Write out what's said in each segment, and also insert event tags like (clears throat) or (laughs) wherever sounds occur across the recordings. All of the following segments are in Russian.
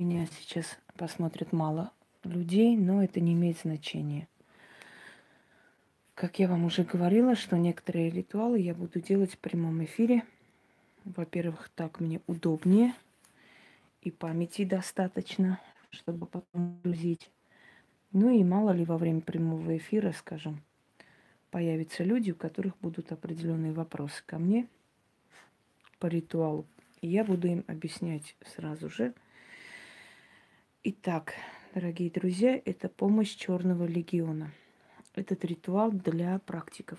Меня сейчас посмотрит мало людей, но это не имеет значения. Как я вам уже говорила, что некоторые ритуалы я буду делать в прямом эфире. Во-первых, так мне удобнее и памяти достаточно, чтобы потом грузить. Ну и мало ли во время прямого эфира, скажем, появятся люди, у которых будут определенные вопросы ко мне по ритуалу. И я буду им объяснять сразу же. Итак, дорогие друзья, это помощь Черного легиона. Этот ритуал для практиков.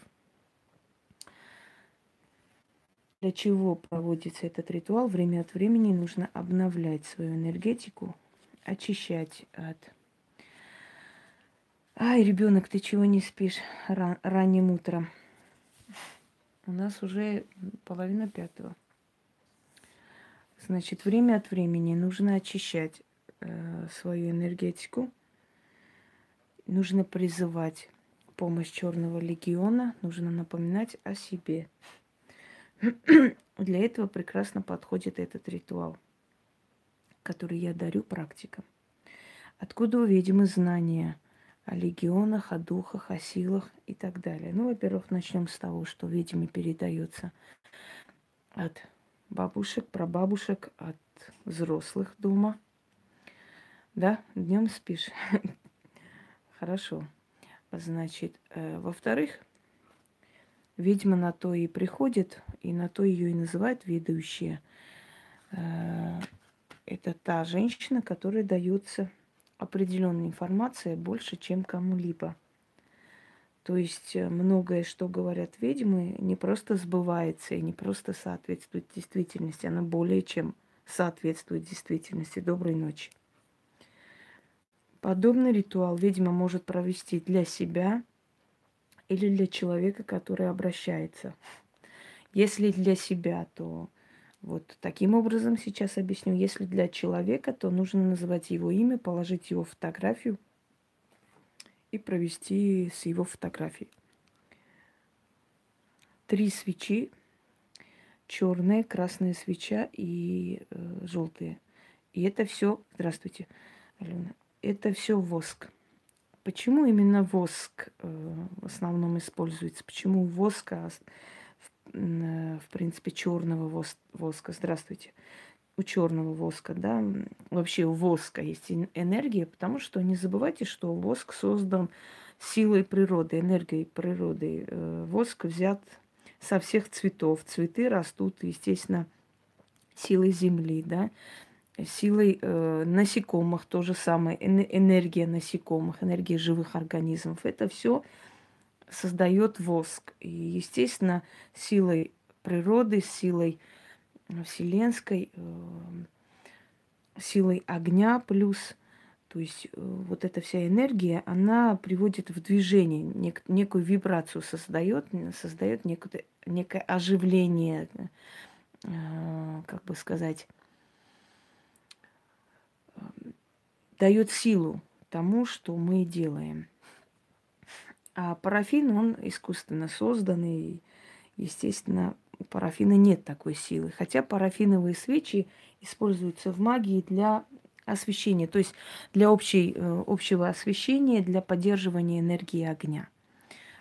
Для чего проводится этот ритуал? Время от времени нужно обновлять свою энергетику, очищать от Ай, ребенок, ты чего не спишь ран- ранним утром? У нас уже половина пятого. Значит, время от времени нужно очищать э, свою энергетику, нужно призывать помощь Черного легиона, нужно напоминать о себе. Для этого прекрасно подходит этот ритуал, который я дарю практикам. Откуда у ведьмы знания – о легионах, о духах, о силах и так далее. Ну, во-первых, начнем с того, что ведьме передается от бабушек, прабабушек, от взрослых дома. Да, днем спишь. (laughs) Хорошо. Значит, э, во-вторых, ведьма на то и приходит, и на то ее и называют ведущие. Э, это та женщина, которая дается определенная информация больше, чем кому-либо. То есть э, многое, что говорят ведьмы, не просто сбывается и не просто соответствует действительности, оно более чем соответствует действительности. Доброй ночи. Подобный ритуал ведьма может провести для себя или для человека, который обращается. Если для себя, то вот таким образом сейчас объясню. Если для человека, то нужно называть его имя, положить его фотографию и провести с его фотографией. Три свечи, черная, красная свеча и э, желтые. И это все, здравствуйте, Алена, это все воск. Почему именно воск э, в основном используется? Почему воск, а Э, в принципе, черного воска. Здравствуйте. У черного воска, да, вообще у воска есть энергия, потому что не забывайте, что воск создан силой природы, энергией природы. Э, воск взят со всех цветов. Цветы растут, естественно, силой земли, да, силой э, насекомых, то же самое, энергия насекомых, энергия живых организмов. Это все создает воск. И, естественно, силой природы, силой вселенской, э, силой огня плюс, то есть э, вот эта вся энергия, она приводит в движение, нек- некую вибрацию создает, создает некое, некое оживление, э, как бы сказать, дает силу тому, что мы делаем. А парафин, он искусственно созданный. Естественно, у парафина нет такой силы. Хотя парафиновые свечи используются в магии для освещения, то есть для общей, э, общего освещения, для поддерживания энергии огня.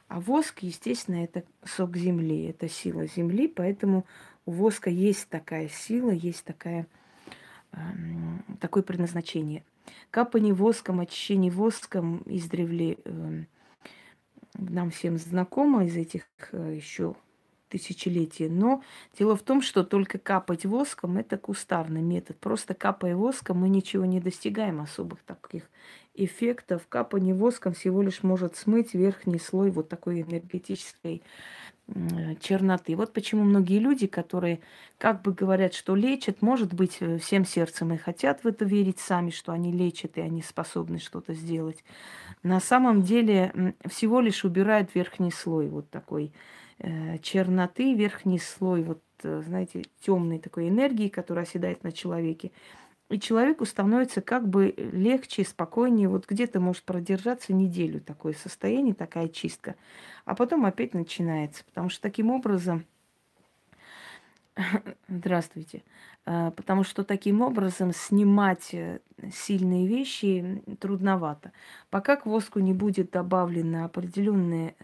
А воск, естественно, это сок земли, это сила земли, поэтому у воска есть такая сила, есть такая, эм, такое предназначение. Капание воском, очищение воском издревле э, нам всем знакомо из этих э, еще тысячелетий. Но дело в том, что только капать воском – это кустарный метод. Просто капая воском мы ничего не достигаем особых таких эффектов. Капание воском всего лишь может смыть верхний слой вот такой энергетической черноты. Вот почему многие люди, которые как бы говорят, что лечат, может быть, э, всем сердцем и хотят в это верить сами, что они лечат и они способны что-то сделать. На самом деле всего лишь убирают верхний слой вот такой э, черноты, верхний слой вот, э, знаете, темной такой энергии, которая оседает на человеке. И человеку становится как бы легче, спокойнее. Вот где-то может продержаться неделю такое состояние, такая чистка. А потом опять начинается. Потому что таким образом... (clears throat) Здравствуйте. А, потому что таким образом снимать э, сильные вещи трудновато. Пока к воску не будет добавлена определенная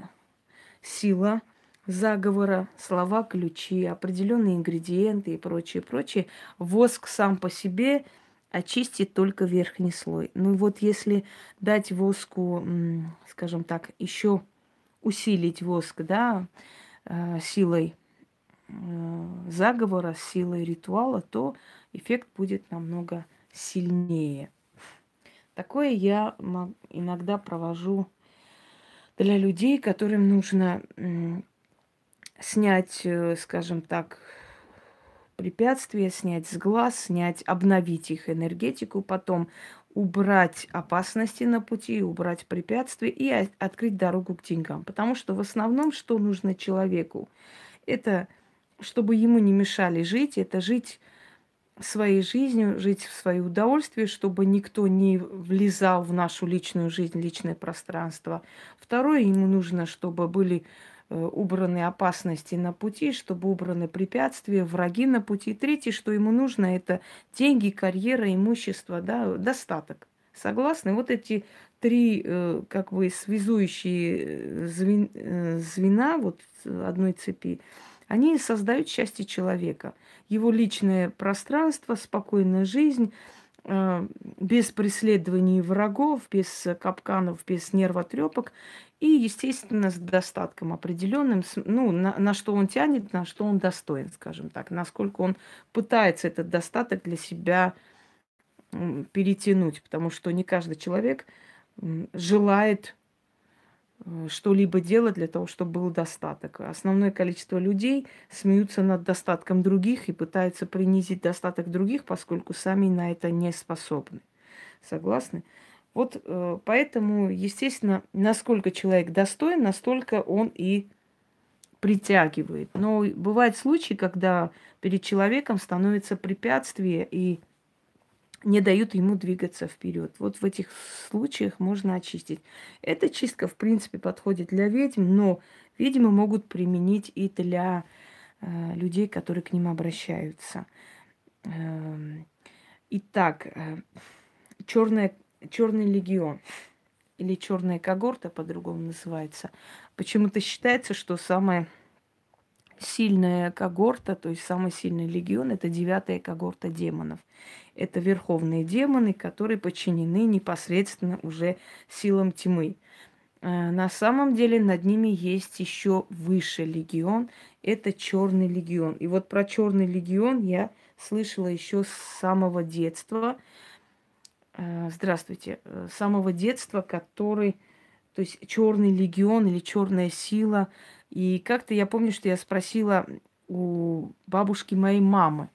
сила заговора, слова, ключи, определенные ингредиенты и прочее, прочее, воск сам по себе очистит только верхний слой. Ну вот если дать воску, скажем так, еще усилить воск, да, э, силой э, заговора, силой ритуала, то эффект будет намного сильнее. Такое я иногда провожу для людей, которым нужно снять, э, скажем так, препятствия, снять с глаз, снять, обновить их энергетику, потом убрать опасности на пути, убрать препятствия и открыть дорогу к деньгам. Потому что в основном, что нужно человеку, это чтобы ему не мешали жить, это жить своей жизнью, жить в свое удовольствие, чтобы никто не влезал в нашу личную жизнь, личное пространство. Второе, ему нужно, чтобы были убраны опасности на пути, чтобы убраны препятствия, враги на пути. Третье, что ему нужно, это деньги, карьера, имущество, да, достаток. Согласны? Вот эти три, э, как бы, связующие э, звена вот одной цепи, они создают счастье человека. Его личное пространство, спокойная жизнь, э, без преследований врагов, без капканов, без нервотрепок и, естественно, с достатком определенным, ну, на, на что он тянет, на что он достоин, скажем так, насколько он пытается этот достаток для себя перетянуть, потому что не каждый человек желает Э, что-либо делать для того, чтобы был достаток. Основное количество людей смеются над достатком других и пытаются принизить достаток других, поскольку сами на это не способны. Согласны? Вот э, поэтому, естественно, насколько человек достоин, настолько он и притягивает. Но бывают случаи, когда перед человеком становится препятствие и не дают ему двигаться вперед. Вот в этих случаях можно очистить. Эта чистка, в принципе, подходит для ведьм, но ведьмы могут применить и для э, людей, которые к ним обращаются. Э, итак, э, черная, черный легион или черная когорта, по-другому называется. Почему-то считается, что самая сильная когорта, то есть самый сильный легион, это девятая когорта демонов. Это верховные демоны, которые подчинены непосредственно уже силам тьмы. Э, на самом деле над ними есть еще выше легион. Это черный легион. И вот про черный легион я слышала еще с самого детства. Э, здравствуйте. Э, с самого детства, который, то есть черный легион или черная сила. И как-то я помню, что я спросила у бабушки моей мамы,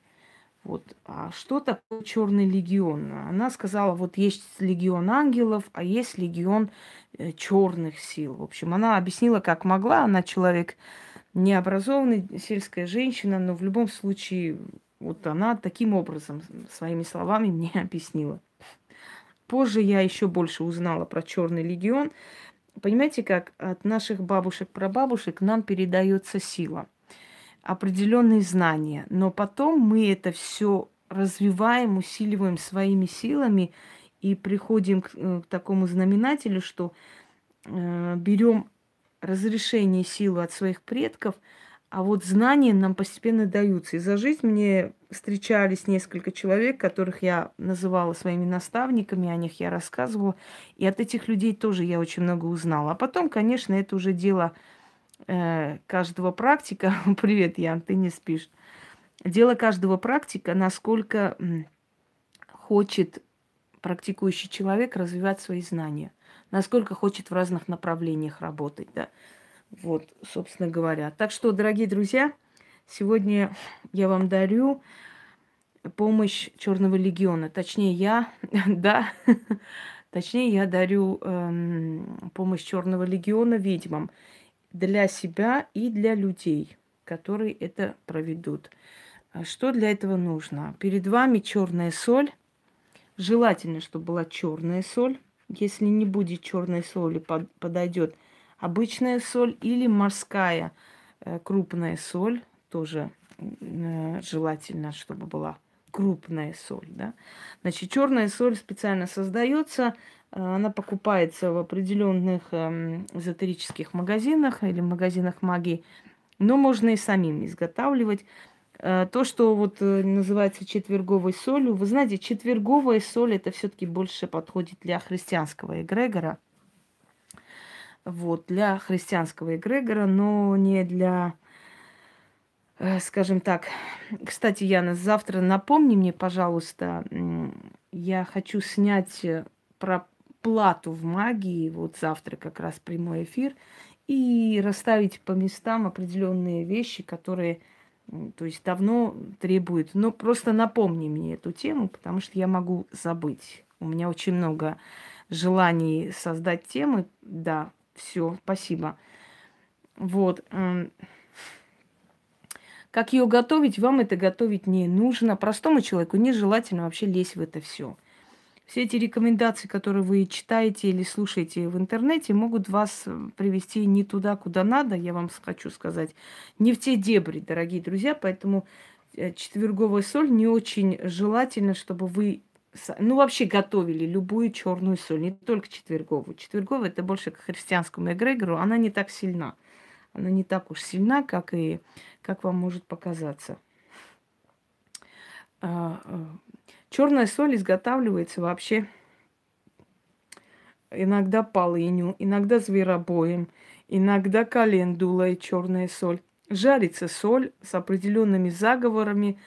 вот. А что такое черный легион? Она сказала, вот есть легион ангелов, а есть легион э, черных сил. В общем, она объяснила, как могла. Она человек необразованный, сельская женщина, но в любом случае, вот она таким образом, своими словами (laughs) мне объяснила. Позже я еще больше узнала про черный легион. Понимаете, как от наших бабушек-прабабушек нам передается сила – определенные знания, но потом мы это все развиваем, усиливаем своими силами и приходим к, э, к такому знаменателю, что э, берем разрешение силы от своих предков, а вот знания нам постепенно даются. И за жизнь мне встречались несколько человек, которых я называла своими наставниками, о них я рассказывала. И от этих людей тоже я очень много узнала. А потом, конечно, это уже дело э, каждого практика, (laughs) привет, Ян, ты не спишь, дело каждого практика, насколько хочет практикующий человек развивать свои знания, насколько хочет в разных направлениях работать, да. Вот, собственно говоря. Так что, дорогие друзья, сегодня я вам дарю помощь Черного легиона. Точнее, я, (laughs) да, (laughs) точнее, я дарю эм, помощь Черного легиона ведьмам для себя и для людей, которые это проведут. Что для этого нужно? Перед вами черная соль. Желательно, чтобы была черная соль. Если не будет черной соли, подойдет обычная соль или морская э, крупная соль. Тоже э, желательно, чтобы была крупная соль, да. Значит, черная соль специально создается, э, она покупается в определенных эм, эзотерических магазинах или магазинах магии, но можно и самим изготавливать. То, что вот называется четверговой солью, вы знаете, четверговая соль это все-таки больше подходит для христианского эгрегора. Вот, для христианского эгрегора, но не для, э, скажем так. Кстати, Яна, завтра напомни мне, пожалуйста, я хочу снять про плату в магии, вот завтра как раз прямой эфир, и расставить по местам определенные вещи, которые то есть давно требует. Но просто напомни мне эту тему, потому что я могу забыть. У меня очень много желаний создать темы. Да, все, спасибо. Вот. Как ее готовить, вам это готовить не нужно. Простому человеку нежелательно вообще лезть в это все. Все эти рекомендации, которые вы читаете или слушаете в интернете, могут вас э, привести не туда, куда надо, я вам хочу сказать, не в те дебри, дорогие друзья. Поэтому э, четверговая соль не очень желательно, чтобы вы ну, вообще готовили любую черную соль, не только четверговую. Четверговая это больше к христианскому эгрегору, она не так сильна. Она не так уж сильна, как и как вам может показаться. А, а, Черная соль изготавливается вообще иногда полынью, иногда зверобоем, иногда календулой черная соль. Жарится соль с определенными заговорами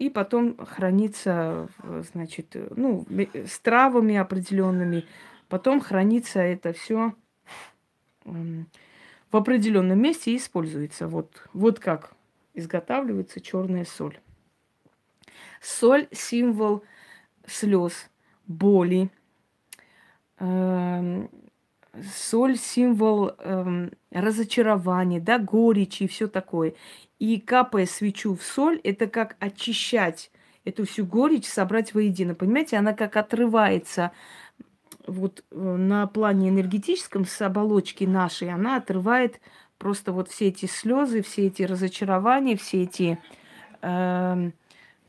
и потом хранится, значит, ну, с травами определенными. Потом хранится это все в определенном месте и используется. Вот, вот как изготавливается черная соль. Соль – символ слез, боли. Соль – символ эм, разочарования, да, горечи и все такое. И капая свечу в соль, это как очищать эту всю горечь, собрать воедино. Понимаете, она как отрывается вот э, на плане энергетическом с оболочки нашей, она отрывает просто вот все эти слезы, все эти разочарования, все эти э,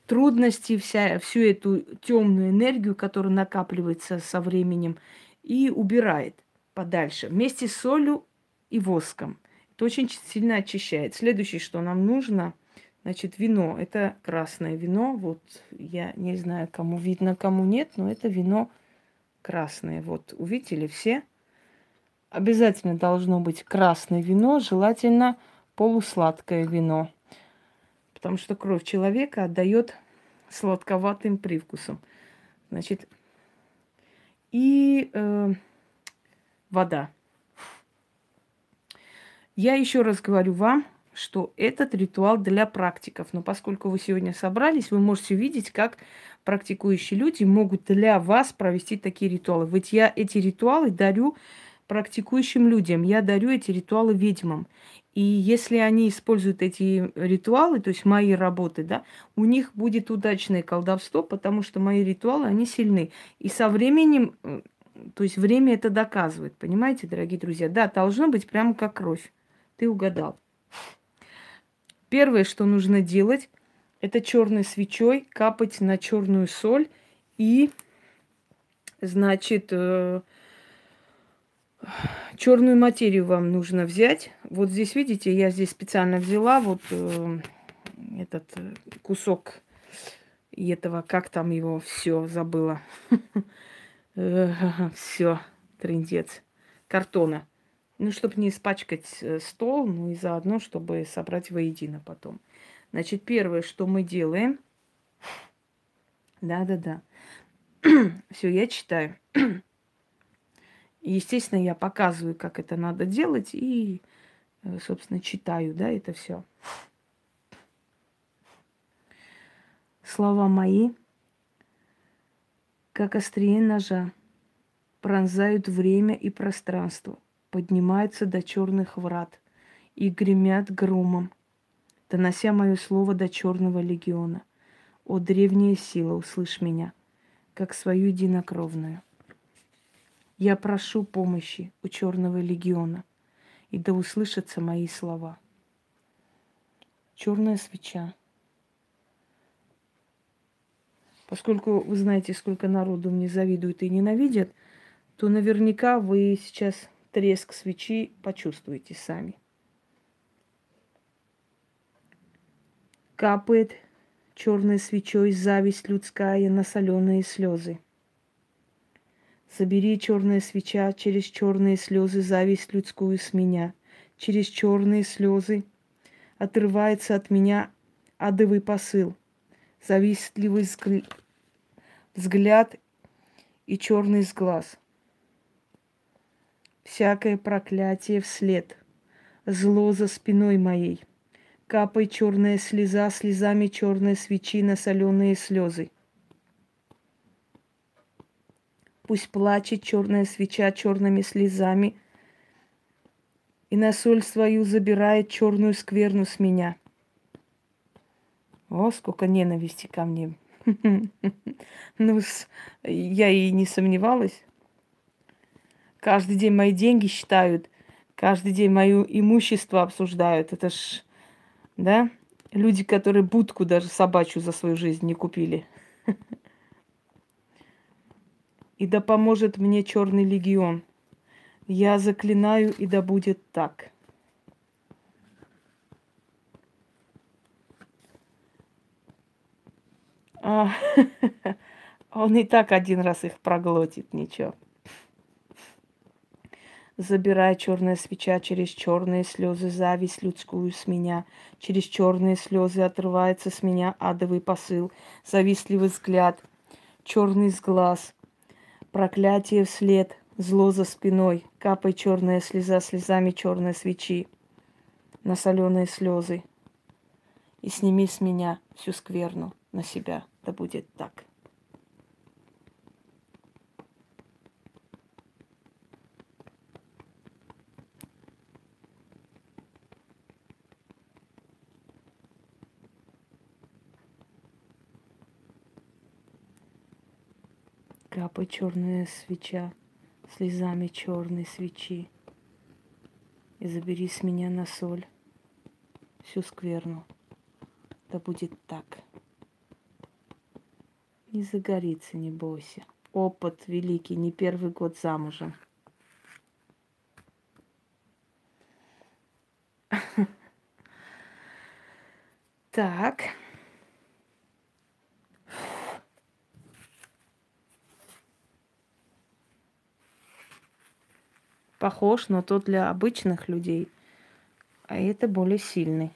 трудности, вся, всю эту темную энергию, которая накапливается со временем, и убирает подальше вместе с солью и воском. Это очень сильно очищает. Следующее, что нам нужно, значит, вино. Это красное вино. Вот я не знаю, кому видно, кому нет, но это вино красное. Вот увидели все? Обязательно должно быть красное вино, желательно полусладкое вино потому что кровь человека отдает сладковатым привкусом. Значит, и э, вода. Я еще раз говорю вам, что этот ритуал для практиков. Но поскольку вы сегодня собрались, вы можете увидеть, как практикующие люди могут для вас провести такие ритуалы. Ведь я эти ритуалы дарю практикующим людям, я дарю эти ритуалы ведьмам. И если они используют эти ритуалы, то есть мои работы, да, у них будет удачное колдовство, потому что мои ритуалы, они сильны. И со временем, э, то есть время это доказывает, понимаете, дорогие друзья? Да, должно быть прямо как кровь. Ты угадал. Первое, что нужно делать, это черной свечой капать на черную соль и, значит, э, Черную материю вам нужно взять. Вот здесь, видите, я здесь специально взяла вот э, этот э, кусок этого, как там его, все забыла. (laughs) (laughs) Все, трендец. Картона. Ну, чтобы не испачкать э, стол, ну и заодно, чтобы собрать воедино потом. Значит, первое, что мы делаем. Да-да-да. (clears throat) Все, я читаю. (clears throat) Естественно, я показываю, как это надо делать, и, э, собственно, читаю, да, это все. Слова мои, как острие ножа, пронзают время и пространство, поднимаются до черных врат и гремят громом, донося мое слово до черного легиона. О, древняя сила, услышь меня, как свою единокровную. Я прошу помощи у Черного легиона, и да услышатся мои слова. Черная свеча. Поскольку вы знаете, сколько народу мне завидуют и ненавидят, то наверняка вы сейчас треск свечи почувствуете сами. Капает черной свечой зависть людская на соленые слезы. Собери черная свеча через черные слезы зависть людскую с меня. Через черные слезы отрывается от меня адовый посыл, завистливый взгляд и черный с глаз. Всякое проклятие вслед, зло за спиной моей. Капай черная слеза, слезами черной свечи на соленые слезы. Пусть плачет черная свеча черными слезами и на соль свою забирает черную скверну с меня. О, сколько ненависти ко мне. (laughs) Ну, я и не сомневалась. Каждый день мои деньги считают, каждый день мое имущество обсуждают. Это ж, да, люди, которые будку даже собачью за свою жизнь не купили. (laughs) И да поможет мне черный легион. Я заклинаю, и да будет так. А, (laughs) он и так один раз их проглотит, ничего. Забирая черная свеча через черные слезы, зависть людскую с меня. Через черные слезы отрывается с меня адовый посыл, завистливый взгляд, черный с глаз, проклятие вслед, зло за спиной, капай черная слеза слезами черной свечи на соленые слезы. И сними с меня всю скверну на себя да будет так. Капай черная свеча слезами черной свечи. И забери с меня на соль всю скверну. Да будет так. Не загорится, не бойся. Опыт великий, не первый год замужем. (laughs) Так. Похож, но тот для обычных людей, а это более сильный.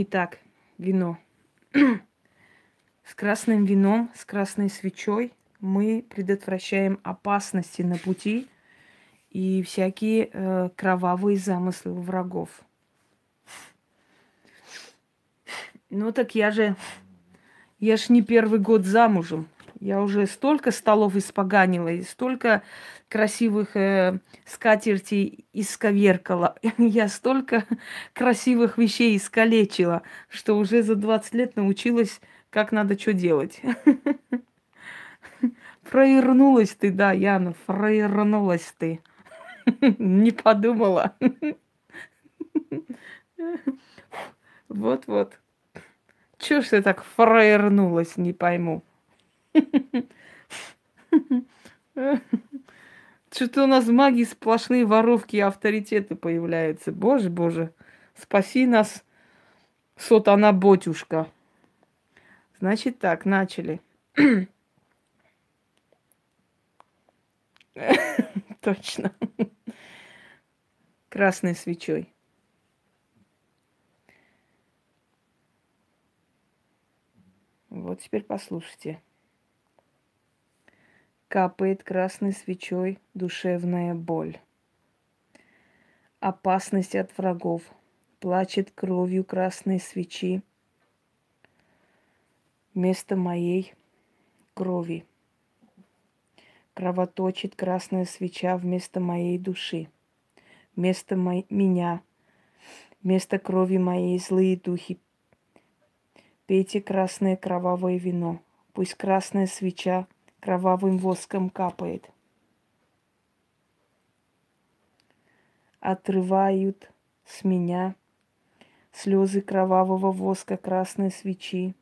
Итак, вино. с красным вином, с красной свечой мы предотвращаем опасности на пути и всякие э, кровавые замыслы врагов. Ну так я же, я ж не первый год замужем. Я уже столько столов испоганила и столько красивых э, скатертей исковеркала. (laughs) Я столько красивых вещей искалечила, что уже за 20 лет научилась, как надо что делать. (laughs) Провернулась ты, да, Яна, провернулась ты. (laughs) Не подумала. Вот-вот. Чего ж ты так фраернулась, не пойму. Что-то у нас в магии сплошные воровки и авторитеты появляются. Боже, боже, спаси нас, сотана ботюшка. Значит так, начали. (coughs) Точно. Красной свечой. Вот теперь послушайте. Капает красной свечой душевная боль. Опасность от врагов. Плачет кровью красной свечи. Вместо моей крови. Кровоточит красная свеча вместо моей души. Вместо мо- меня. Вместо крови моей злые духи. Пейте красное кровавое вино. Пусть красная свеча кровавым воском капает. Отрывают с меня слезы кровавого воска красной свечи,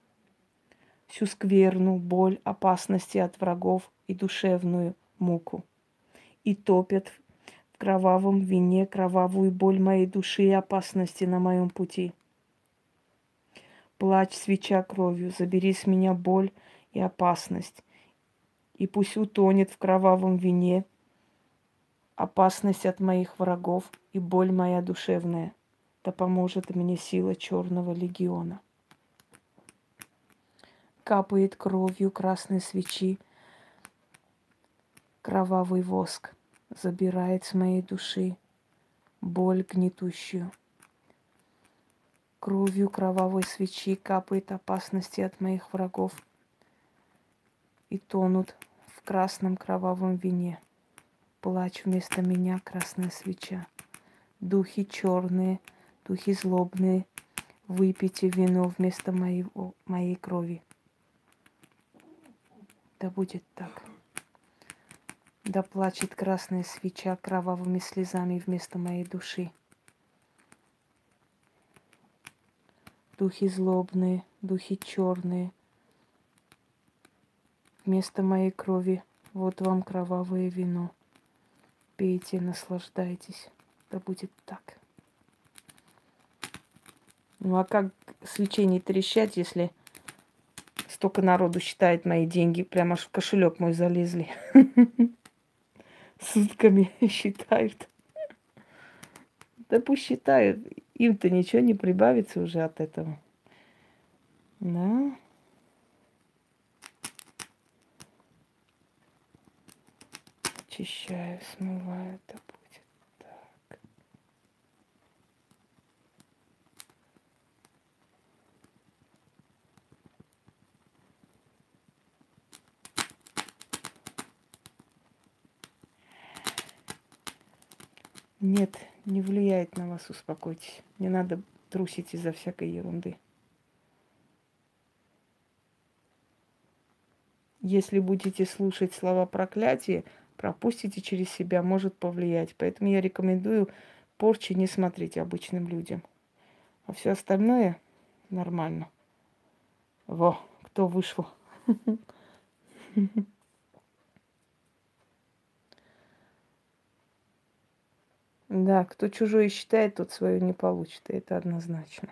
всю скверну, боль, опасности от врагов и душевную муку. И топят в кровавом вине кровавую боль моей души и опасности на моем пути. Плачь, свеча кровью, забери с меня боль и опасность, и пусть утонет в кровавом вине опасность от моих врагов и боль моя душевная. Да поможет мне сила черного легиона. Капает кровью красной свечи кровавый воск, забирает с моей души боль гнетущую. Кровью кровавой свечи капает опасности от моих врагов и тонут в красном кровавом вине. Плачь вместо меня красная свеча. Духи черные, духи злобные, выпейте вино вместо моей, моей крови. Да будет так. Да плачет красная свеча кровавыми слезами вместо моей души. Духи злобные, духи черные. Вместо моей крови вот вам кровавое вино. Пейте, наслаждайтесь. Да будет так. Ну а как свечей не трещать, если столько народу считает мои деньги, прямо аж в кошелек мой залезли. (laughs) Сутками считают. Да пусть считают. Им-то ничего не прибавится уже от этого. Да. Очищаю, смываю, да будет так. Нет, не влияет на вас, успокойтесь. Не надо трусить из-за всякой ерунды. Если будете слушать слова проклятия, пропустите через себя, может повлиять. Поэтому я рекомендую порчи не смотреть обычным людям. А все остальное нормально. Во, кто вышел. Да, кто чужое считает, тот свое не получит. Это однозначно.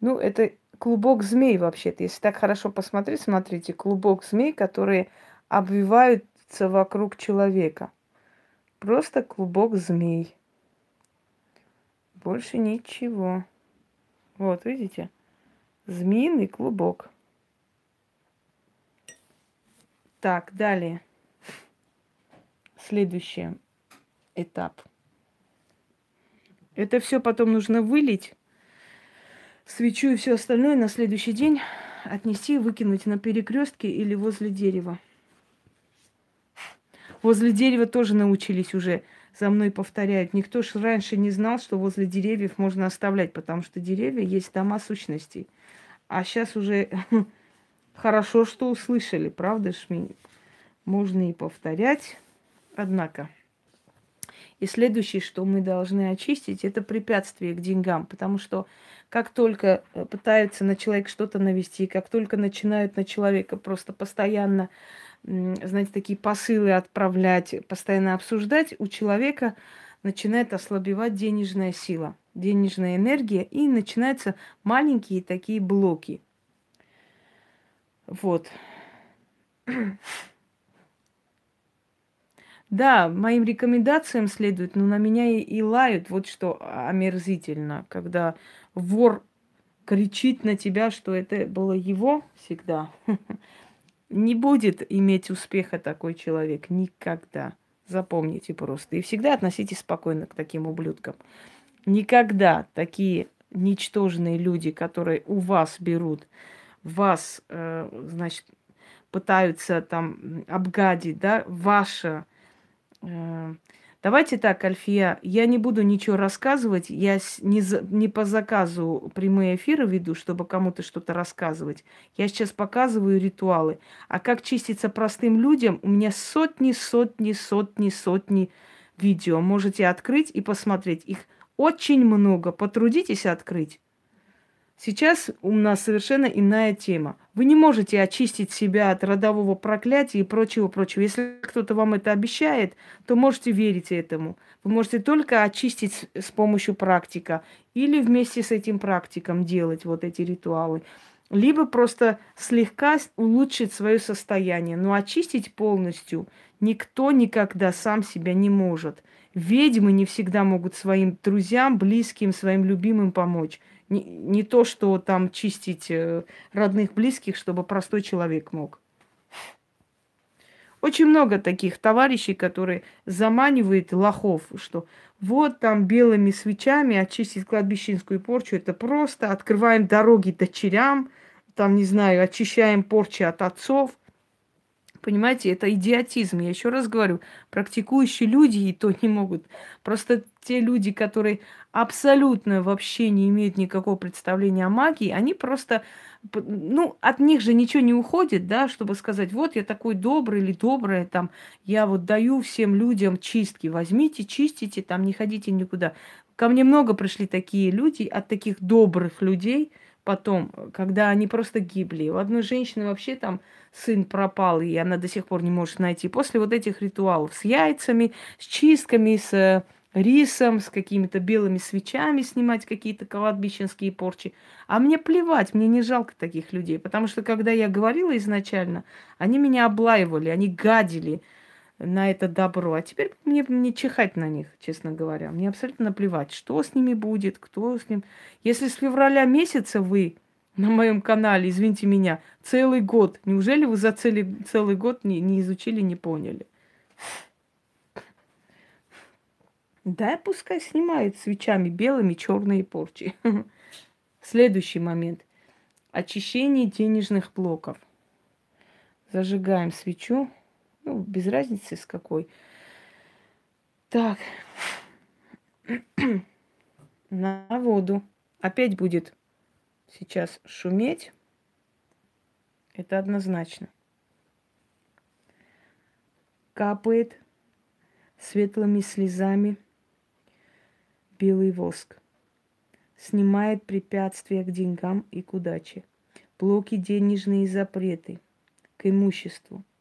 Ну, это клубок змей вообще-то. Если так хорошо посмотреть, смотрите, клубок змей, которые обвиваются вокруг человека. Просто клубок змей. Больше ничего. Вот, видите? Змеиный клубок. Так, далее. Следующий этап. Это все потом нужно вылить свечу и все остальное на следующий день отнести и выкинуть на перекрестке или возле дерева. Возле дерева тоже научились уже за мной повторяют. Никто ж раньше не знал, что возле деревьев можно оставлять, потому что деревья есть дома сущностей. А сейчас уже (laughs) хорошо, что услышали, правда ж? Можно и повторять. Однако, и следующее, что мы должны очистить, это препятствие к деньгам, потому что как только э, пытаются на человека что-то навести, как только начинают на человека просто постоянно, знаете, такие посылы отправлять, постоянно обсуждать, у человека начинает ослабевать денежная сила, денежная энергия, и начинаются маленькие такие блоки. Вот. Да, моим рекомендациям следует, но на меня и, и лают. Вот что омерзительно, когда вор кричит на тебя, что это было его всегда. (laughs) Не будет иметь успеха такой человек никогда. Запомните просто. И всегда относитесь спокойно к таким ублюдкам. Никогда такие ничтожные люди, которые у вас берут, вас, э, значит, пытаются там обгадить, да, ваше Давайте так, Альфия, я не буду ничего рассказывать, я не, за, не по заказу прямые эфиры веду, чтобы кому-то что-то рассказывать. Я сейчас показываю ритуалы. А как чиститься простым людям, у меня сотни, сотни, сотни, сотни видео. Можете открыть и посмотреть. Их очень много. Потрудитесь открыть. Сейчас у нас совершенно иная тема. Вы не можете очистить себя от родового проклятия и прочего-прочего. Если кто-то вам это обещает, то можете верить этому. Вы можете только очистить с помощью практика или вместе с этим практиком делать вот эти ритуалы. Либо просто слегка улучшить свое состояние. Но очистить полностью никто никогда сам себя не может. Ведьмы не всегда могут своим друзьям, близким, своим любимым помочь. Не, не то, что там чистить э, родных, близких, чтобы простой человек мог. Очень много таких товарищей, которые заманивают лохов, что вот там белыми свечами очистить кладбищенскую порчу, это просто открываем дороги дочерям, там, не знаю, очищаем порчи от отцов. Понимаете, это идиотизм. Я еще раз говорю, практикующие люди и то не могут. Просто те люди, которые абсолютно вообще не имеют никакого представления о магии, они просто, ну, от них же ничего не уходит, да, чтобы сказать, вот я такой добрый или добрая, там, я вот даю всем людям чистки, возьмите, чистите, там, не ходите никуда. Ко мне много пришли такие люди, от таких добрых людей, потом, когда они просто гибли. У одной женщины вообще там сын пропал, и она до сих пор не может найти. После вот этих ритуалов с яйцами, с чистками, с э, рисом, с какими-то белыми свечами снимать какие-то кладбищенские порчи. А мне плевать, мне не жалко таких людей, потому что когда я говорила изначально, они меня облаивали, они гадили на это добро. А теперь мне, мне чихать на них, честно говоря. Мне абсолютно наплевать, что с ними будет, кто с ним. Если с февраля месяца вы на моем канале, извините меня, целый год, неужели вы за целый, целый год не, не изучили, не поняли? Да, пускай снимают свечами белыми черные порчи. (laughs) Следующий момент. Очищение денежных блоков. Зажигаем свечу. Ну, без разницы с какой. Так. (clears throat) На воду. Опять будет сейчас шуметь. Это однозначно. Капает светлыми слезами белый воск. Снимает препятствия к деньгам и к удаче. Блоки денежные запреты к имуществу –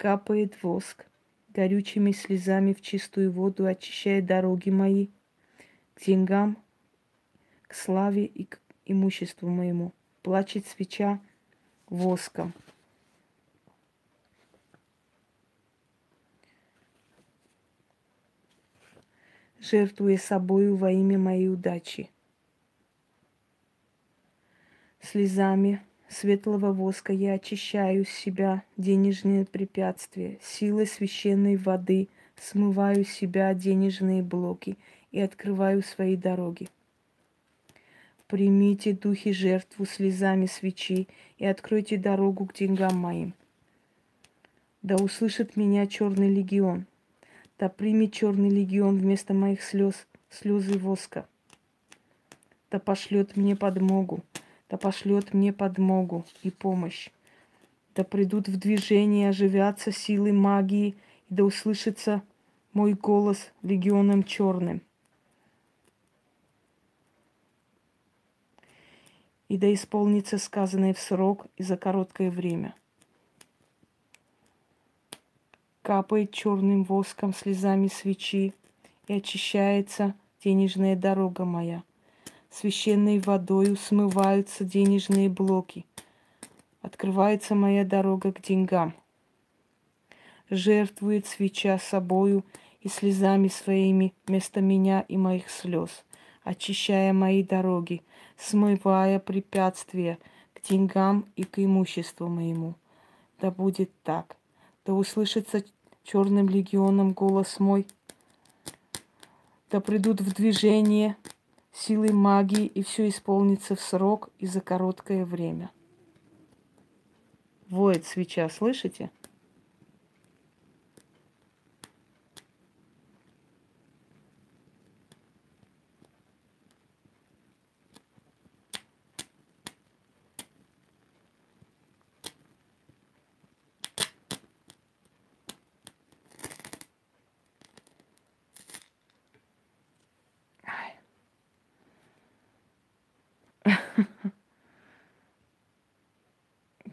капает воск, горючими слезами в чистую воду очищая дороги мои к деньгам, к славе и к имуществу моему. Плачет свеча воском. Жертвуя собою во имя моей удачи. Слезами светлого воска я очищаю себя денежные препятствия, силой священной воды смываю себя денежные блоки и открываю свои дороги. Примите духи жертву слезами свечи и откройте дорогу к деньгам моим. Да услышит меня черный легион, да примет черный легион вместо моих слез слезы воска, да пошлет мне подмогу, да пошлет мне подмогу и помощь. Да придут в движение, оживятся силы магии, и да услышится мой голос легионом черным. И да исполнится сказанное в срок и за короткое время. Капает черным воском слезами свечи, и очищается денежная дорога моя – священной водою смываются денежные блоки. Открывается моя дорога к деньгам. Жертвует свеча собою и слезами своими вместо меня и моих слез, очищая мои дороги, смывая препятствия к деньгам и к имуществу моему. Да будет так. Да услышится черным легионом голос мой. Да придут в движение силой магии, и все исполнится в срок и за короткое время. Воет свеча, слышите?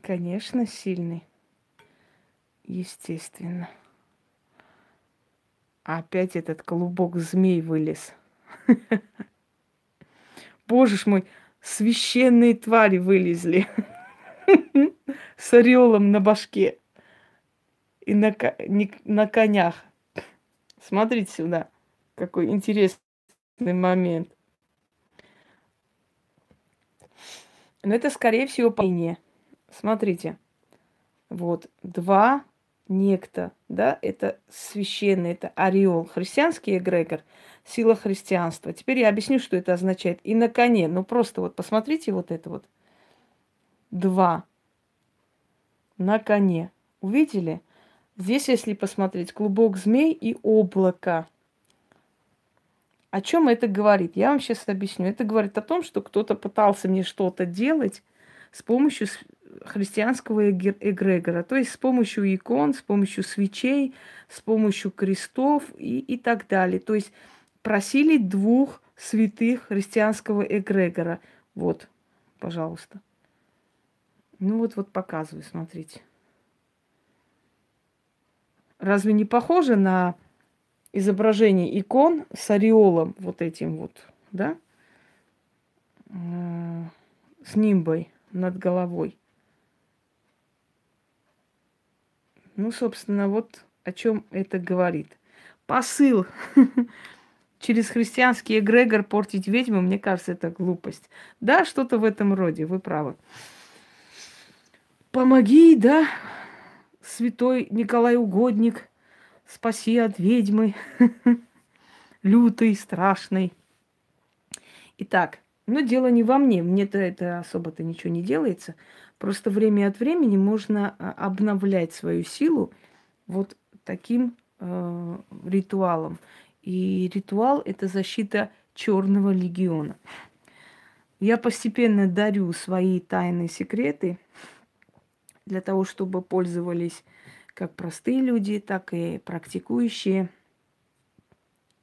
Конечно, сильный. Естественно. Опять этот клубок змей вылез. (laughs) Боже ж мой, священные твари вылезли (laughs) с орелом на башке и на, на конях. Смотрите сюда, какой интересный момент. Но это, скорее всего, падение. Смотрите. Вот, два некто, да, это священный, это ореол, христианский эгрегор, сила христианства. Теперь я объясню, что это означает. И на коне, ну просто вот посмотрите вот это вот. Два на коне. Увидели? Здесь, если посмотреть, клубок змей и облако. О чем это говорит? Я вам сейчас объясню. Это говорит о том, что кто-то пытался мне что-то делать с помощью христианского эгрегора, то есть с помощью икон, с помощью свечей, с помощью крестов и, и так далее. То есть просили двух святых христианского эгрегора. Вот, пожалуйста. Ну вот, вот показываю, смотрите. Разве не похоже на изображение икон с ореолом вот этим вот, да? С нимбой над головой. Ну, собственно, вот о чем это говорит. Посыл (laughs) через христианский эгрегор портить ведьму, мне кажется, это глупость. Да, что-то в этом роде, вы правы. Помоги, да, святой Николай Угодник, спаси от ведьмы, (laughs) лютой, страшной. Итак, но дело не во мне, мне-то это особо-то ничего не делается. Просто время от времени можно а, обновлять свою силу вот таким э, ритуалом. И ритуал это защита черного легиона. Я постепенно дарю свои тайные секреты для того, чтобы пользовались как простые люди, так и практикующие.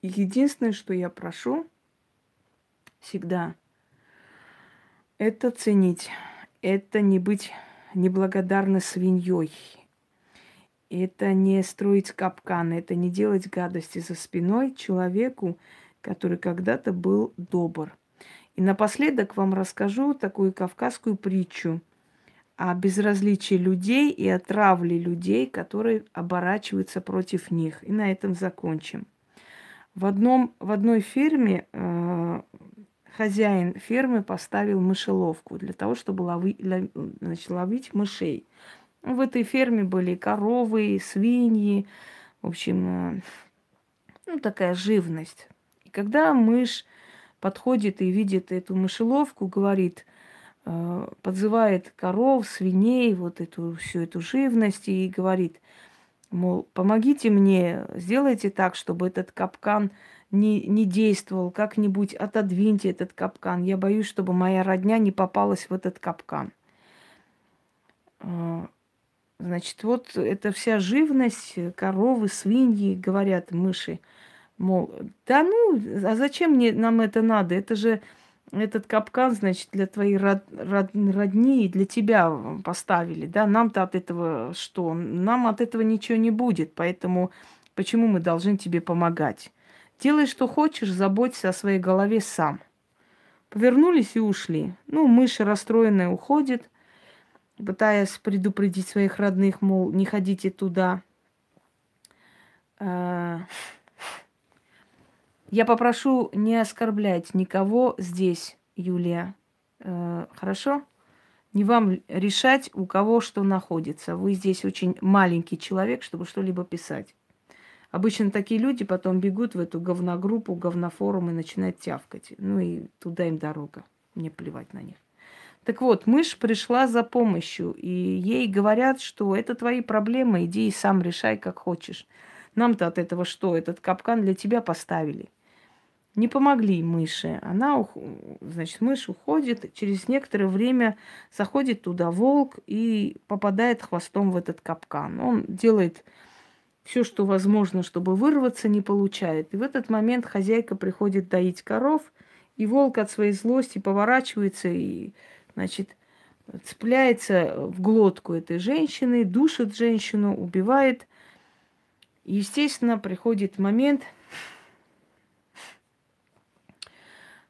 И единственное, что я прошу всегда, это ценить, это не быть неблагодарной свиньей, это не строить капканы, это не делать гадости за спиной человеку, который когда-то был добр. И напоследок вам расскажу такую кавказскую притчу о безразличии людей и о травле людей, которые оборачиваются против них. И на этом закончим. В, одном, в одной фирме э, хозяин фермы поставил мышеловку для того, чтобы лови, значит, ловить мышей. В этой ферме были коровы, свиньи, в общем, э, ну, такая живность. И когда мышь подходит и видит эту мышеловку, говорит, э, подзывает коров, свиней, вот эту всю эту живность и говорит, мол, помогите мне, сделайте так, чтобы этот капкан не, не действовал, как-нибудь отодвиньте этот капкан. Я боюсь, чтобы моя родня не попалась в этот капкан. А, значит, вот эта вся живность, коровы, свиньи, говорят мыши, мол, да ну, а зачем мне, нам это надо? Это же этот капкан, значит, для твоей род, род, родни и для тебя поставили, да? Нам-то от этого что? Нам от этого ничего не будет, поэтому почему мы должны тебе помогать? Делай, что хочешь, заботься о своей голове сам. Повернулись и ушли. Ну, мышь расстроенная уходит, пытаясь предупредить своих родных, мол, не ходите туда. А, я попрошу не оскорблять никого здесь, Юлия. А, хорошо? Не вам решать, у кого что находится. Вы здесь очень маленький человек, чтобы что-либо писать. Обычно такие люди потом бегут в эту говногруппу, говнофорум и начинают тявкать. Ну и туда им дорога. Мне плевать на них. Так вот, мышь пришла за помощью, и ей говорят, что это твои проблемы, иди и сам решай, как хочешь. Нам-то от этого что? Этот капкан для тебя поставили. Не помогли мыши. Она, значит, мышь уходит, через некоторое время заходит туда волк и попадает хвостом в этот капкан. Он делает все, что возможно, чтобы вырваться, не получает. И в этот момент хозяйка приходит доить коров, и волк от своей злости поворачивается и, значит, цепляется в глотку этой женщины, душит женщину, убивает. Естественно, приходит момент,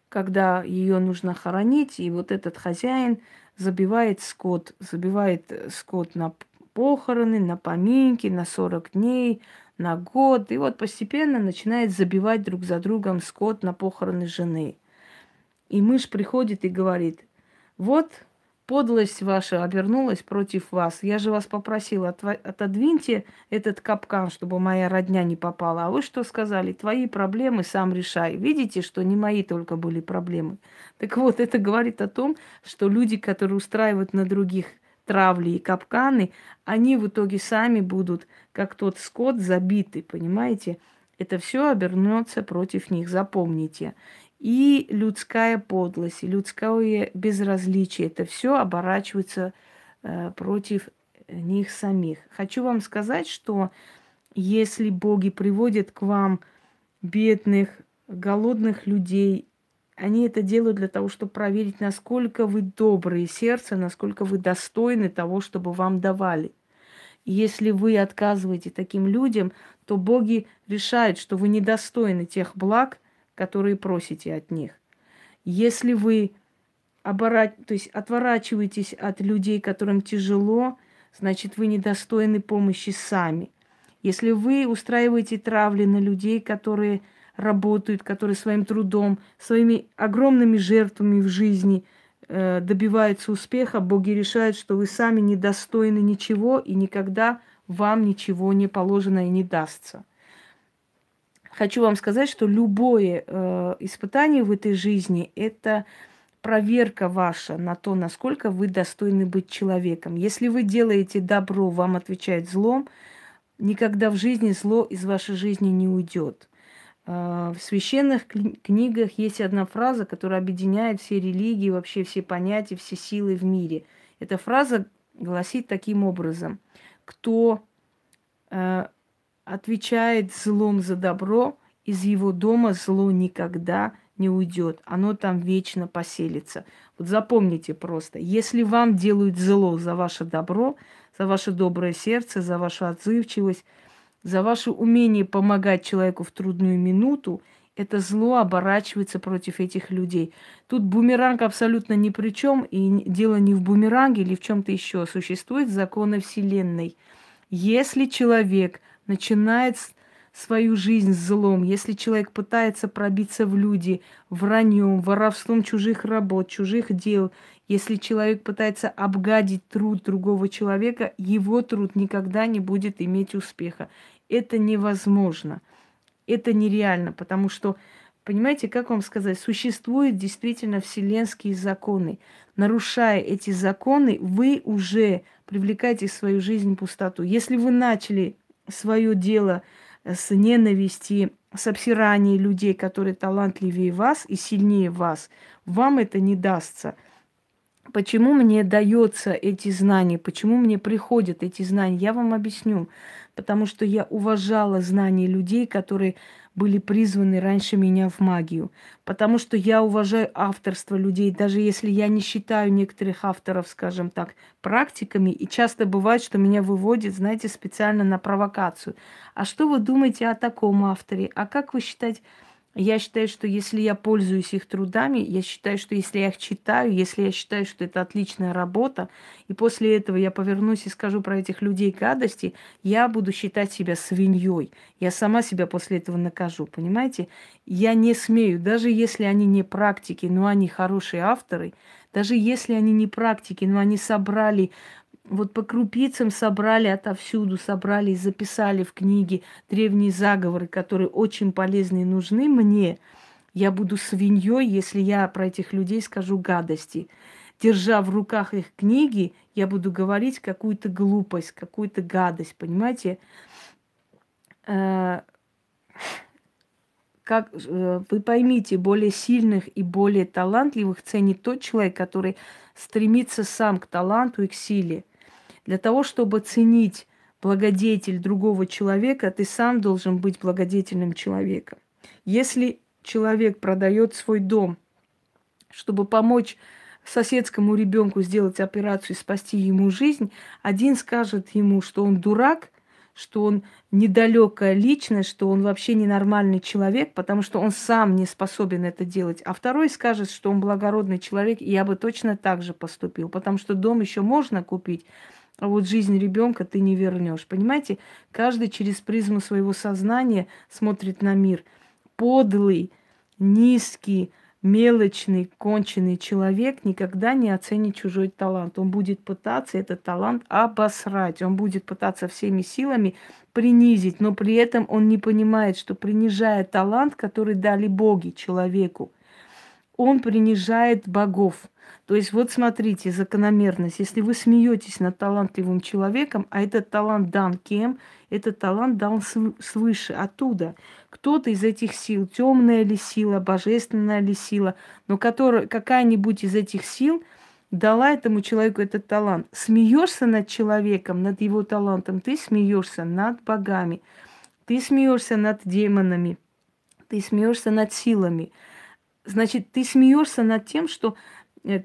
когда ее нужно хоронить, и вот этот хозяин забивает скот, забивает скот на похороны, на поминки, на 40 дней, на год. И вот постепенно начинает забивать друг за другом скот на похороны жены. И мышь приходит и говорит, вот подлость ваша обернулась против вас. Я же вас попросила, отодвиньте этот капкан, чтобы моя родня не попала. А вы что сказали? Твои проблемы сам решай. Видите, что не мои только были проблемы. Так вот, это говорит о том, что люди, которые устраивают на других травли и капканы, они в итоге сами будут, как тот скот, забиты, понимаете? Это все обернется против них, запомните. И людская подлость, и людское безразличие, это все оборачивается э, против них самих. Хочу вам сказать, что если боги приводят к вам бедных, голодных людей, они это делают для того, чтобы проверить, насколько вы добрые сердце, насколько вы достойны того, чтобы вам давали. И если вы отказываете таким людям, то боги решают, что вы недостойны тех благ, которые просите от них. Если вы оборат... то есть отворачиваетесь от людей, которым тяжело, значит, вы недостойны помощи сами. Если вы устраиваете травли на людей, которые работают, которые своим трудом, своими огромными жертвами в жизни э, добиваются успеха, боги решают, что вы сами недостойны ничего и никогда вам ничего не положено и не дастся. Хочу вам сказать, что любое э, испытание в этой жизни – это проверка ваша на то, насколько вы достойны быть человеком. Если вы делаете добро, вам отвечает злом, никогда в жизни зло из вашей жизни не уйдет. А, в священных книгах есть одна фраза, которая объединяет все религии, вообще все понятия, все силы в мире. Эта фраза гласит таким образом. Кто э, отвечает злом за добро, из его дома зло никогда не уйдет. Оно там вечно поселится. Вот запомните просто, если вам делают зло за ваше добро, за ваше доброе сердце, за вашу отзывчивость, за ваше умение помогать человеку в трудную минуту, это зло оборачивается против этих людей. Тут бумеранг абсолютно ни при чем, и дело не в бумеранге или в чем-то еще. Существуют законы Вселенной. Если человек начинает свою жизнь злом, если человек пытается пробиться в люди враньем, воровством чужих работ, чужих дел, если человек пытается обгадить труд другого человека, его труд никогда не будет иметь успеха это невозможно. Это нереально, потому что, понимаете, как вам сказать, существуют действительно вселенские законы. Нарушая эти законы, вы уже привлекаете в свою жизнь пустоту. Если вы начали свое дело с ненависти, с обсирания людей, которые талантливее вас и сильнее вас, вам это не дастся. Почему мне дается эти знания, почему мне приходят эти знания, я вам объясню потому что я уважала знания людей, которые были призваны раньше меня в магию, потому что я уважаю авторство людей, даже если я не считаю некоторых авторов, скажем так, практиками, и часто бывает, что меня выводят, знаете, специально на провокацию. А что вы думаете о таком авторе? А как вы считаете, я считаю, что если я пользуюсь их трудами, я считаю, что если я их читаю, если я считаю, что это отличная работа, и после этого я повернусь и скажу про этих людей гадости, я буду считать себя свиньей. Я сама себя после этого накажу, понимаете? Я не смею, даже если они не практики, но они хорошие авторы, даже если они не практики, но они собрали вот по крупицам собрали отовсюду, собрали и записали в книге древние заговоры, которые очень полезны и нужны мне. Я буду свиньей, если я про этих людей скажу гадости. Держа в руках их книги, я буду говорить какую-то глупость, какую-то гадость, понимаете? Э, как э, вы поймите, более сильных и более талантливых ценит тот человек, который стремится сам к таланту и к силе – для того, чтобы ценить благодетель другого человека, ты сам должен быть благодетельным человеком. Если человек продает свой дом, чтобы помочь соседскому ребенку сделать операцию и спасти ему жизнь, один скажет ему, что он дурак, что он недалекая личность, что он вообще ненормальный человек, потому что он сам не способен это делать. А второй скажет, что он благородный человек, и я бы точно так же поступил, потому что дом еще можно купить, а вот жизнь ребенка ты не вернешь. Понимаете, каждый через призму своего сознания смотрит на мир. Подлый, низкий, мелочный, конченый человек никогда не оценит чужой талант. Он будет пытаться этот талант обосрать, он будет пытаться всеми силами принизить, но при этом он не понимает, что принижая талант, который дали боги человеку, он принижает богов. То есть вот смотрите, закономерность. Если вы смеетесь над талантливым человеком, а этот талант дан кем? Этот талант дан свыше, оттуда. Кто-то из этих сил, темная ли сила, божественная ли сила, но которая, какая-нибудь из этих сил дала этому человеку этот талант. Смеешься над человеком, над его талантом, ты смеешься над богами, ты смеешься над демонами, ты смеешься над силами. Значит, ты смеешься над тем, что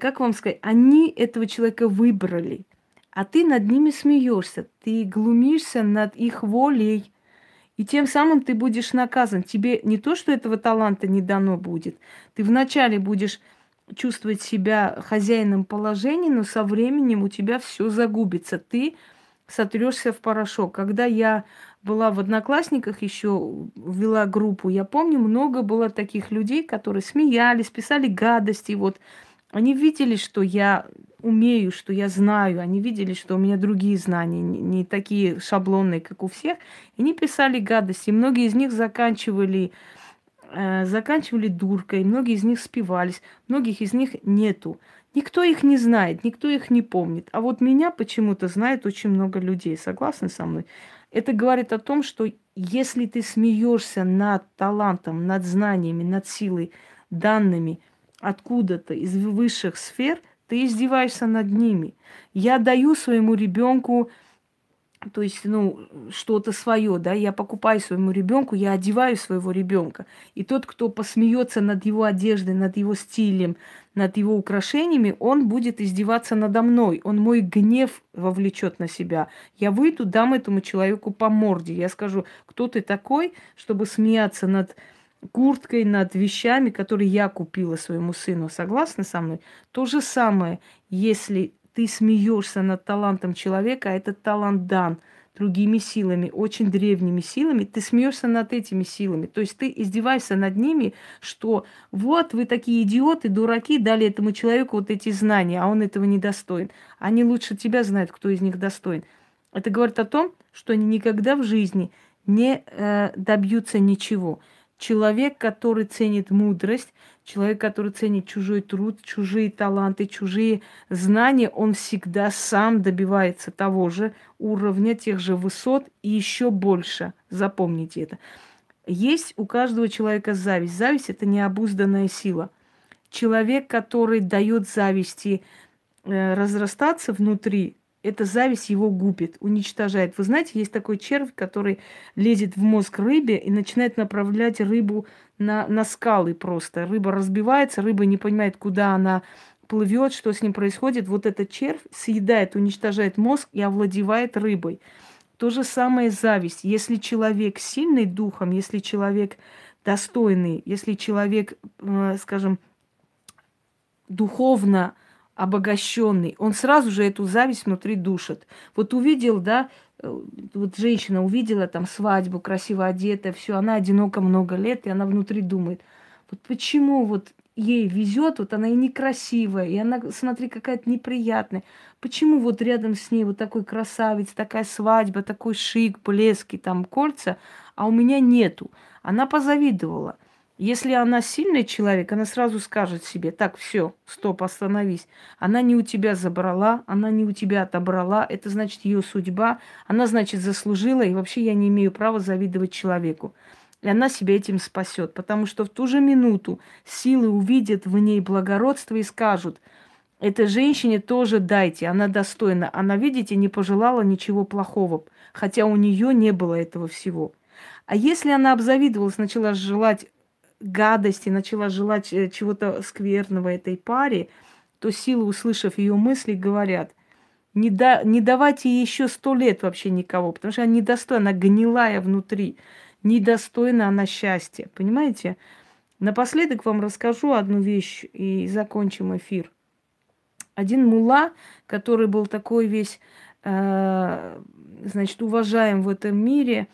как вам сказать, они этого человека выбрали, а ты над ними смеешься, ты глумишься над их волей, и тем самым ты будешь наказан. Тебе не то, что этого таланта не дано будет, ты вначале будешь чувствовать себя хозяином положения, но со временем у тебя все загубится. Ты сотрешься в порошок. Когда я была в Одноклассниках, еще вела группу, я помню, много было таких людей, которые смеялись, писали гадости, вот они видели, что я умею, что я знаю. Они видели, что у меня другие знания, не, такие шаблонные, как у всех. И они писали гадости. Многие из них заканчивали, э, заканчивали дуркой, многие из них спивались, многих из них нету. Никто их не знает, никто их не помнит. А вот меня почему-то знает очень много людей. Согласны со мной? Это говорит о том, что если ты смеешься над талантом, над знаниями, над силой, данными – откуда-то из высших сфер, ты издеваешься над ними. Я даю своему ребенку, то есть, ну, что-то свое, да, я покупаю своему ребенку, я одеваю своего ребенка. И тот, кто посмеется над его одеждой, над его стилем, над его украшениями, он будет издеваться надо мной. Он мой гнев вовлечет на себя. Я выйду, дам этому человеку по морде. Я скажу, кто ты такой, чтобы смеяться над курткой, над вещами, которые я купила своему сыну. Согласны со мной? То же самое, если ты смеешься над талантом человека, а этот талант дан другими силами, очень древними силами, ты смеешься над этими силами. То есть ты издеваешься над ними, что вот вы такие идиоты, дураки, дали этому человеку вот эти знания, а он этого не достоин. Они лучше тебя знают, кто из них достоин. Это говорит о том, что они никогда в жизни не э, добьются ничего. Человек, который ценит мудрость, человек, который ценит чужой труд, чужие таланты, чужие знания, он всегда сам добивается того же уровня, тех же высот и еще больше. Запомните это. Есть у каждого человека зависть. Зависть – это необузданная сила. Человек, который дает зависти э, разрастаться внутри, эта зависть его губит, уничтожает. Вы знаете, есть такой червь, который лезет в мозг рыбе и начинает направлять рыбу на, на скалы просто. Рыба разбивается, рыба не понимает, куда она плывет, что с ним происходит. Вот этот червь съедает, уничтожает мозг и овладевает рыбой. То же самое зависть. Если человек сильный духом, если человек достойный, если человек, э, скажем, духовно обогащенный, он сразу же эту зависть внутри душит. Вот увидел, да, э, вот женщина увидела там свадьбу, красиво одетая, все, она одинока много лет, и она внутри думает, вот почему вот ей везет, вот она и некрасивая, и она, смотри, какая-то неприятная. Почему вот рядом с ней вот такой красавец, такая свадьба, такой шик, блески, там кольца, а у меня нету. Она позавидовала. Если она сильный человек, она сразу скажет себе, так, все, стоп, остановись. Она не у тебя забрала, она не у тебя отобрала, это значит ее судьба, она, значит, заслужила, и вообще я не имею права завидовать человеку. И она себя этим спасет, потому что в ту же минуту силы увидят в ней благородство и скажут, этой женщине тоже дайте, она достойна. Она, видите, не пожелала ничего плохого, хотя у нее не было этого всего. А если она обзавидовалась, начала желать гадости, начала желать э, чего-то скверного этой паре, то силы, услышав ее мысли, говорят, не, да, не давайте ей еще сто лет вообще никого, потому что она недостойна, она гнилая внутри, недостойна она счастья, понимаете? Напоследок вам расскажу одну вещь и закончим эфир. Один мула, который был такой весь, э, значит, уважаем в этом мире,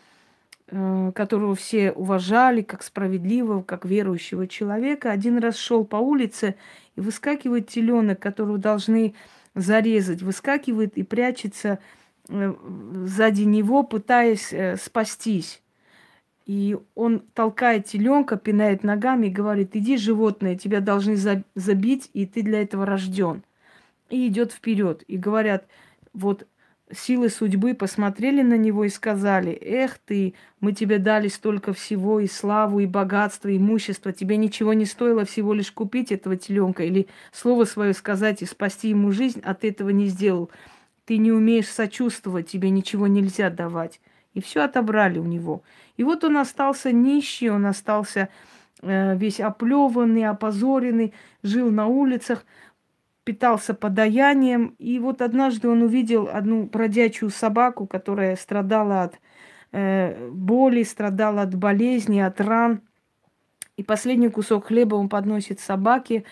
которого все уважали как справедливого, как верующего человека, один раз шел по улице и выскакивает теленок, которого должны зарезать, выскакивает и прячется э, сзади него, пытаясь э, спастись. И он толкает теленка, пинает ногами и говорит, иди, животное, тебя должны забить, и ты для этого рожден. И идет вперед. И говорят, вот силы судьбы посмотрели на него и сказали, эх ты, мы тебе дали столько всего, и славу, и богатство, и имущество, тебе ничего не стоило всего лишь купить этого теленка или слово свое сказать и спасти ему жизнь, а ты этого не сделал. Ты не умеешь сочувствовать, тебе ничего нельзя давать. И все отобрали у него. И вот он остался нищий, он остался э, весь оплеванный, опозоренный, жил на улицах, питался подаянием. И вот однажды он увидел одну бродячую собаку, которая страдала от э, боли, страдала от болезни, от ран. И последний кусок хлеба он подносит собаке,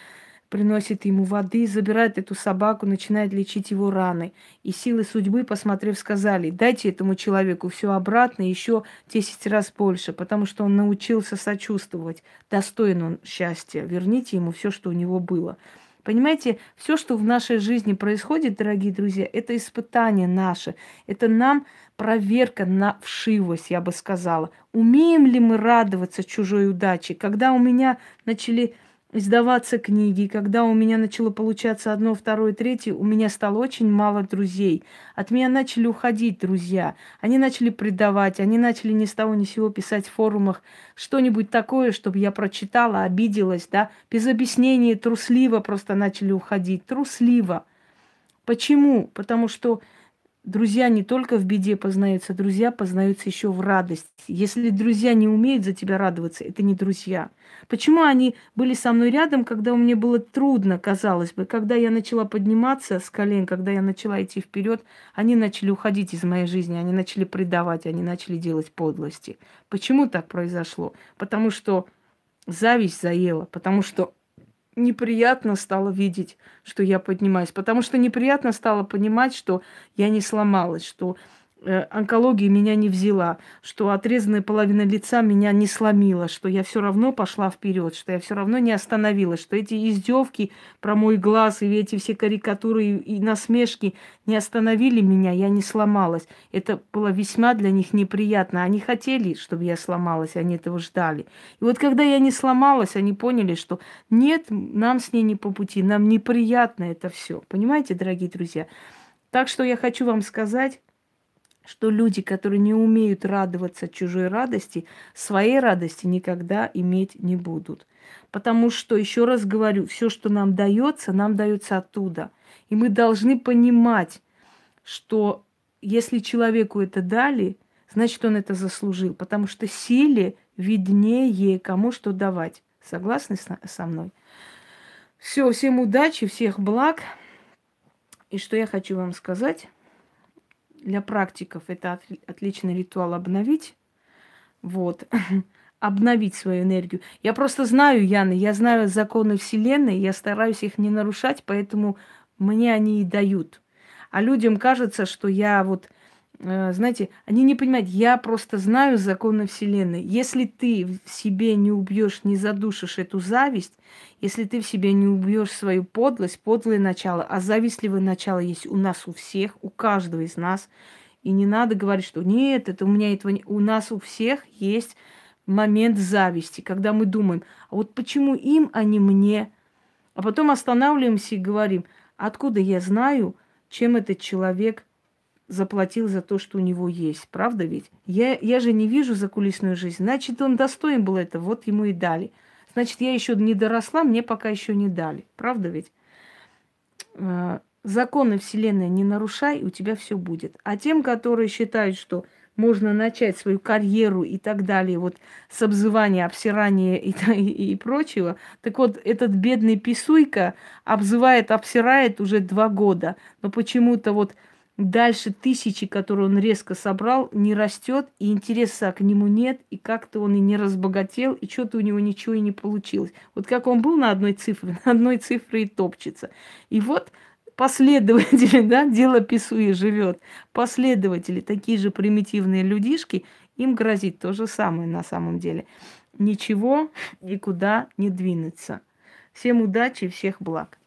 приносит ему воды, забирает эту собаку, начинает лечить его раны. И силы судьбы, посмотрев, сказали, дайте этому человеку все обратно, еще 10 раз больше, потому что он научился сочувствовать, достоин он счастья, верните ему все, что у него было. Понимаете, все, что в нашей жизни происходит, дорогие друзья, это испытание наше. Это нам проверка на вшивость, я бы сказала. Умеем ли мы радоваться чужой удаче? Когда у меня начали издаваться книги, когда у меня начало получаться одно, второе, третье, у меня стало очень мало друзей. От меня начали уходить друзья. Они начали предавать, они начали ни с того ни с сего писать в форумах что-нибудь такое, чтобы я прочитала, обиделась, да, без объяснений, трусливо просто начали уходить. Трусливо. Почему? Потому что Друзья не только в беде познаются, друзья познаются еще в радости. Если друзья не умеют за тебя радоваться, это не друзья. Почему они были со мной рядом, когда мне было трудно, казалось бы, когда я начала подниматься с колен, когда я начала идти вперед, они начали уходить из моей жизни, они начали предавать, они начали делать подлости. Почему так произошло? Потому что зависть заела, потому что неприятно стало видеть, что я поднимаюсь, потому что неприятно стало понимать, что я не сломалась, что онкология меня не взяла, что отрезанная половина лица меня не сломила, что я все равно пошла вперед, что я все равно не остановилась, что эти издевки про мой глаз и эти все карикатуры и насмешки не остановили меня, я не сломалась. Это было весьма для них неприятно. Они хотели, чтобы я сломалась, они этого ждали. И вот когда я не сломалась, они поняли, что нет, нам с ней не по пути, нам неприятно это все. Понимаете, дорогие друзья? Так что я хочу вам сказать, что люди, которые не умеют радоваться чужой радости, своей радости никогда иметь не будут. Потому что, еще раз говорю, все, что нам дается, нам дается оттуда. И мы должны понимать, что если человеку это дали, значит, он это заслужил. Потому что силе виднее, кому что давать. Согласны со мной? Все, всем удачи, всех благ. И что я хочу вам сказать? Для практиков это отличный ритуал обновить. Вот. (laughs) обновить свою энергию. Я просто знаю, Яна, я знаю законы Вселенной, я стараюсь их не нарушать, поэтому мне они и дают. А людям кажется, что я вот знаете, они не понимают, я просто знаю законы Вселенной. Если ты в себе не убьешь, не задушишь эту зависть, если ты в себе не убьешь свою подлость, подлое начало, а завистливое начало есть у нас у всех, у каждого из нас, и не надо говорить, что нет, это у меня этого не... У нас у всех есть момент зависти, когда мы думаем, а вот почему им, а не мне? А потом останавливаемся и говорим, откуда я знаю, чем этот человек заплатил за то, что у него есть. Правда ведь? Я, я же не вижу закулисную жизнь. Значит, он достоин был этого, вот ему и дали. Значит, я еще не доросла, мне пока еще не дали. Правда ведь? Э, законы Вселенной не нарушай, у тебя все будет. А тем, которые считают, что можно начать свою карьеру и так далее, вот с обзывания, обсирания и, (laughs) и, и прочего. Так вот, этот бедный писуйка обзывает, обсирает уже два года. Но почему-то вот дальше тысячи, которые он резко собрал, не растет, и интереса к нему нет, и как-то он и не разбогател, и что-то у него ничего и не получилось. Вот как он был на одной цифре, (laughs) на одной цифре и топчется. И вот последователи, (laughs) да, дело Писуи живет, последователи, такие же примитивные людишки, им грозит то же самое на самом деле. Ничего никуда не двинется. Всем удачи, всех благ.